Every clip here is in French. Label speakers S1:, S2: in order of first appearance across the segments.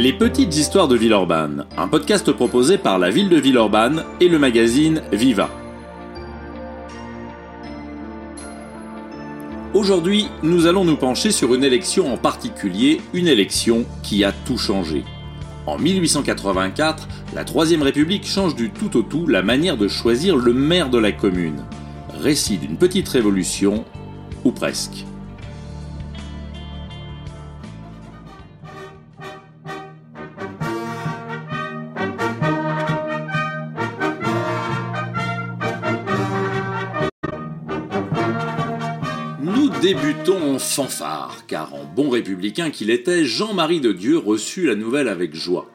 S1: Les petites histoires de Villeurbanne, un podcast proposé par la ville de Villeurbanne et le magazine Viva. Aujourd'hui, nous allons nous pencher sur une élection en particulier, une élection qui a tout changé. En 1884, la Troisième République change du tout au tout la manière de choisir le maire de la commune. Récit d'une petite révolution, ou presque. Débutons en fanfare, car en bon républicain qu'il était, Jean-Marie de Dieu reçut la nouvelle avec joie.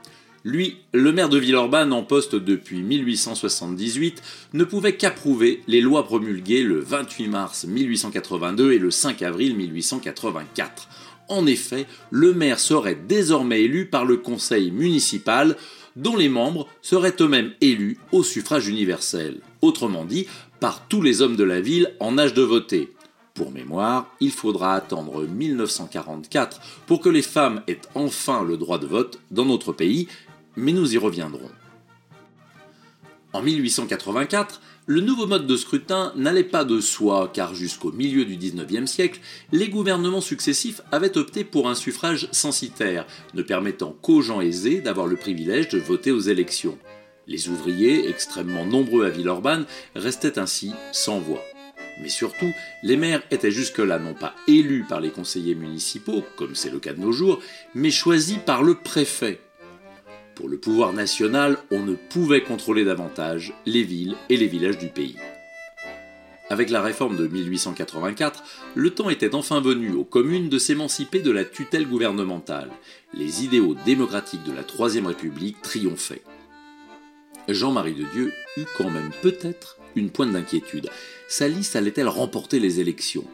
S1: Lui, le maire de Villeurbanne en poste depuis 1878, ne pouvait qu'approuver les lois promulguées le 28 mars 1882 et le 5 avril 1884. En effet, le maire serait désormais élu par le conseil municipal, dont les membres seraient eux-mêmes élus au suffrage universel, autrement dit, par tous les hommes de la ville en âge de voter. Pour mémoire, il faudra attendre 1944 pour que les femmes aient enfin le droit de vote dans notre pays, mais nous y reviendrons. En 1884, le nouveau mode de scrutin n'allait pas de soi, car jusqu'au milieu du XIXe siècle, les gouvernements successifs avaient opté pour un suffrage censitaire, ne permettant qu'aux gens aisés d'avoir le privilège de voter aux élections. Les ouvriers, extrêmement nombreux à Villeurbanne, restaient ainsi sans voix. Mais surtout, les maires étaient jusque-là non pas élus par les conseillers municipaux, comme c'est le cas de nos jours, mais choisis par le préfet. Pour le pouvoir national, on ne pouvait contrôler davantage les villes et les villages du pays. Avec la réforme de 1884, le temps était enfin venu aux communes de s'émanciper de la tutelle gouvernementale. Les idéaux démocratiques de la Troisième République triomphaient. Jean-Marie de Dieu eut quand même peut-être une pointe d'inquiétude. Sa liste allait-elle remporter les élections?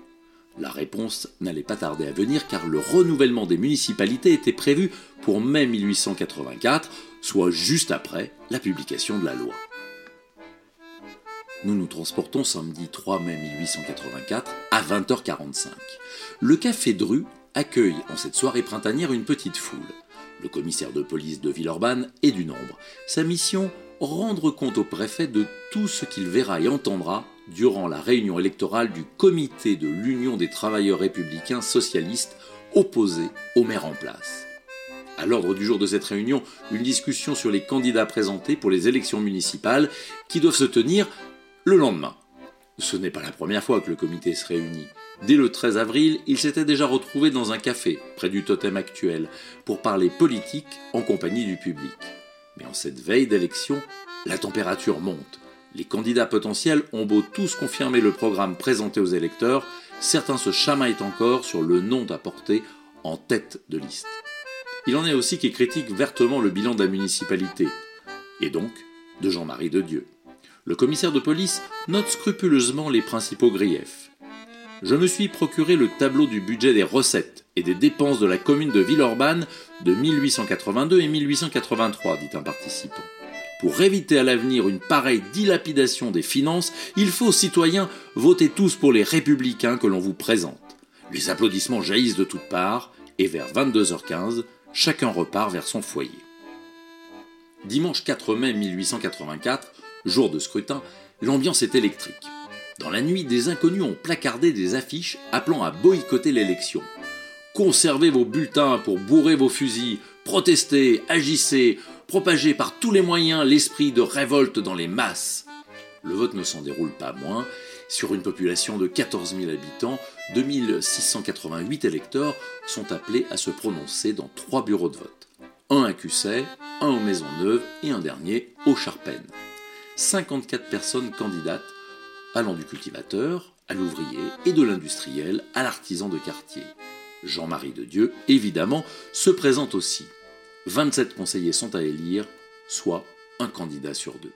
S1: La réponse n'allait pas tarder à venir car le renouvellement des municipalités était prévu pour mai 1884, soit juste après la publication de la loi. Nous nous transportons samedi 3 mai 1884 à 20h45. Le café Dru accueille en cette soirée printanière une petite foule. Le commissaire de police de Villeurbanne est du nombre. Sa mission rendre compte au préfet de tout ce qu'il verra et entendra durant la réunion électorale du comité de l'Union des travailleurs républicains socialistes opposé au maire en place. À l'ordre du jour de cette réunion, une discussion sur les candidats présentés pour les élections municipales qui doivent se tenir le lendemain. Ce n'est pas la première fois que le comité se réunit. Dès le 13 avril, il s'était déjà retrouvé dans un café, près du totem actuel, pour parler politique en compagnie du public. Mais en cette veille d'élection, la température monte. Les candidats potentiels ont beau tous confirmer le programme présenté aux électeurs, certains se chamaillent encore sur le nom à porter en tête de liste. Il en est aussi qui critiquent vertement le bilan de la municipalité, et donc de Jean-Marie de Dieu. Le commissaire de police note scrupuleusement les principaux griefs. Je me suis procuré le tableau du budget des recettes et des dépenses de la commune de Villeurbanne de 1882 et 1883, dit un participant. Pour éviter à l'avenir une pareille dilapidation des finances, il faut, citoyens, voter tous pour les républicains que l'on vous présente. Les applaudissements jaillissent de toutes parts, et vers 22h15, chacun repart vers son foyer. Dimanche 4 mai 1884, jour de scrutin, l'ambiance est électrique. Dans la nuit, des inconnus ont placardé des affiches appelant à boycotter l'élection. Conservez vos bulletins pour bourrer vos fusils, protestez, agissez, propagez par tous les moyens l'esprit de révolte dans les masses. Le vote ne s'en déroule pas moins. Sur une population de 14 000 habitants, 2688 électeurs sont appelés à se prononcer dans trois bureaux de vote. Un à Cusset, un aux Maisonneuve et un dernier au Charpennes. 54 personnes candidates allant du cultivateur à l'ouvrier et de l'industriel à l'artisan de quartier. Jean-Marie de Dieu, évidemment, se présente aussi. 27 conseillers sont à élire, soit un candidat sur deux.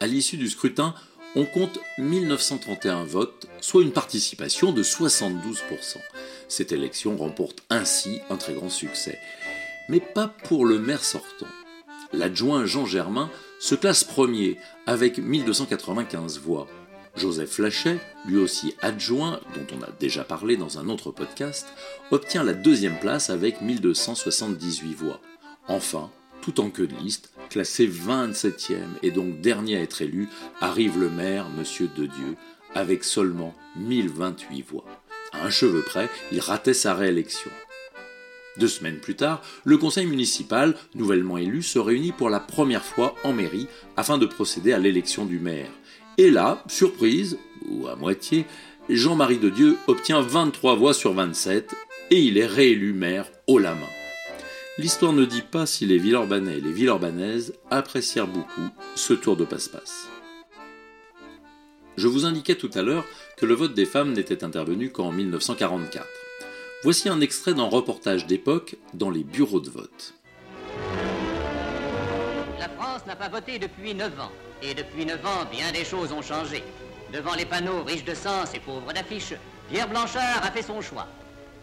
S1: À l'issue du scrutin, on compte 1931 votes, soit une participation de 72%. Cette élection remporte ainsi un très grand succès. Mais pas pour le maire sortant. L'adjoint Jean Germain se classe premier avec 1295 voix. Joseph Flachet, lui aussi adjoint, dont on a déjà parlé dans un autre podcast, obtient la deuxième place avec 1278 voix. Enfin, tout en queue de liste, classé 27e et donc dernier à être élu, arrive le maire, Monsieur De Dieu, avec seulement 1028 voix. À un cheveu près, il ratait sa réélection. Deux semaines plus tard, le conseil municipal, nouvellement élu, se réunit pour la première fois en mairie afin de procéder à l'élection du maire. Et là, surprise, ou à moitié, Jean-Marie de Dieu obtient 23 voix sur 27 et il est réélu maire haut la main. L'histoire ne dit pas si les Villeurbanais et les Villeurbanaises apprécièrent beaucoup ce tour de passe-passe. Je vous indiquais tout à l'heure que le vote des femmes n'était intervenu qu'en 1944. Voici un extrait d'un reportage d'époque dans les bureaux de vote.
S2: La France n'a pas voté depuis 9 ans. Et depuis 9 ans, bien des choses ont changé. Devant les panneaux riches de sens et pauvres d'affiches, Pierre Blanchard a fait son choix.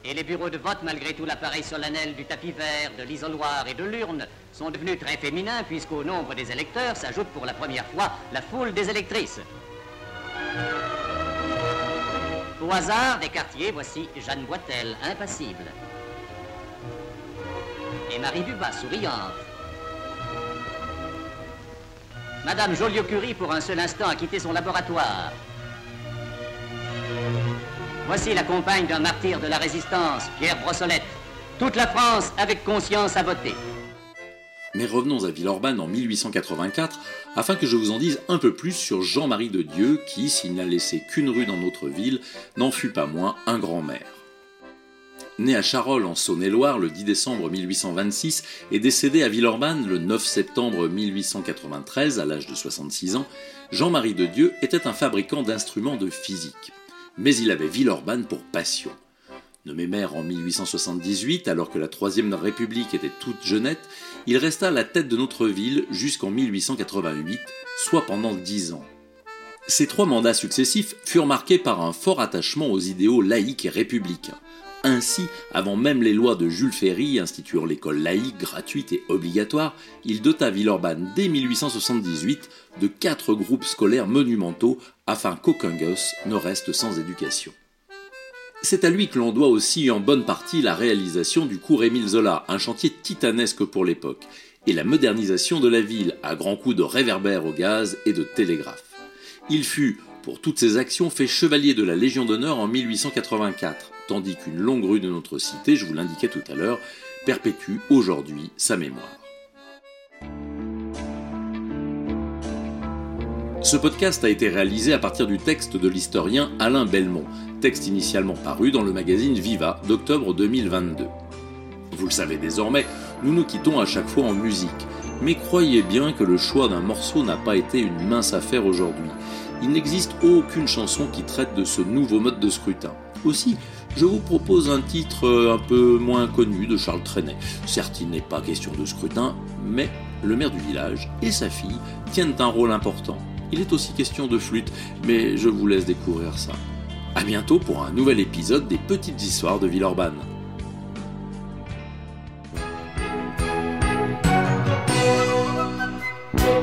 S2: Et les bureaux de vote, malgré tout l'appareil solennel du tapis vert, de l'isoloir et de l'urne, sont devenus très féminins puisqu'au nombre des électeurs s'ajoute pour la première fois la foule des électrices. Au hasard des quartiers, voici Jeanne Boitel, impassible. Et Marie Dubas, souriante. Madame Joliot-Curie, pour un seul instant, a quitté son laboratoire. Voici la compagne d'un martyr de la résistance, Pierre Brossolette. Toute la France, avec conscience, a voté.
S1: Mais revenons à Villeurbanne en 1884, afin que je vous en dise un peu plus sur Jean-Marie de Dieu, qui, s'il n'a laissé qu'une rue dans notre ville, n'en fut pas moins un grand maire. Né à Charolles en Saône-et-Loire le 10 décembre 1826 et décédé à Villeurbanne le 9 septembre 1893 à l'âge de 66 ans, Jean-Marie de Dieu était un fabricant d'instruments de physique mais il avait Villeurbanne pour passion. Nommé maire en 1878, alors que la Troisième République était toute jeunette, il resta à la tête de notre ville jusqu'en 1888, soit pendant dix ans. Ces trois mandats successifs furent marqués par un fort attachement aux idéaux laïques et républicains. Ainsi, avant même les lois de Jules Ferry instituant l'école laïque gratuite et obligatoire, il dota Villeurbanne dès 1878 de quatre groupes scolaires monumentaux afin qu'aucun gosse ne reste sans éducation. C'est à lui que l'on doit aussi en bonne partie la réalisation du cours Émile Zola, un chantier titanesque pour l'époque, et la modernisation de la ville à grands coups de réverbères au gaz et de télégraphe. Il fut, pour toutes ses actions, fait chevalier de la Légion d'honneur en 1884, tandis qu'une longue rue de notre cité, je vous l'indiquais tout à l'heure, perpétue aujourd'hui sa mémoire. Ce podcast a été réalisé à partir du texte de l'historien Alain Belmont, texte initialement paru dans le magazine Viva d'octobre 2022. Vous le savez désormais, nous nous quittons à chaque fois en musique, mais croyez bien que le choix d'un morceau n'a pas été une mince affaire aujourd'hui. Il n'existe aucune chanson qui traite de ce nouveau mode de scrutin. Aussi, je vous propose un titre euh, un peu moins connu de Charles Trenet. Certes, il n'est pas question de scrutin, mais le maire du village et sa fille tiennent un rôle important. Il est aussi question de flûte, mais je vous laisse découvrir ça. A bientôt pour un nouvel épisode des Petites Histoires de Villeurbanne.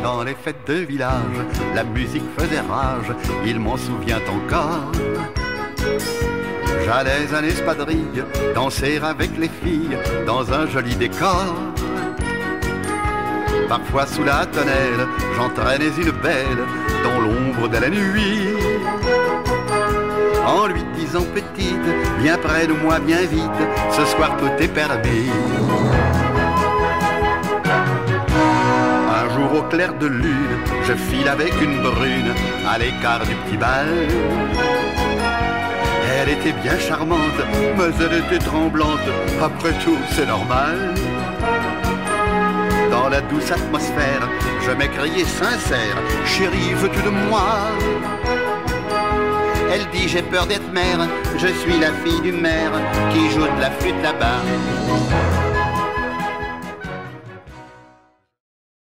S3: Dans les fêtes de village, la musique faisait rage, il m'en souvient encore. J'allais à l'espadrille, danser avec les filles dans un joli décor. Parfois sous la tonnelle, j'entraînais une belle dans l'ombre de la nuit. En lui disant petite, viens près de moi bien vite, ce soir tout est permis. Un jour au clair de lune, je file avec une brune à l'écart du petit bal. Elle était bien charmante, mais elle était tremblante, après tout c'est normal douce atmosphère, je m'écriai sincère, chérie, veux-tu de moi? Elle dit j'ai peur d'être mère, je suis la fille du maire qui joue de la flûte là-bas.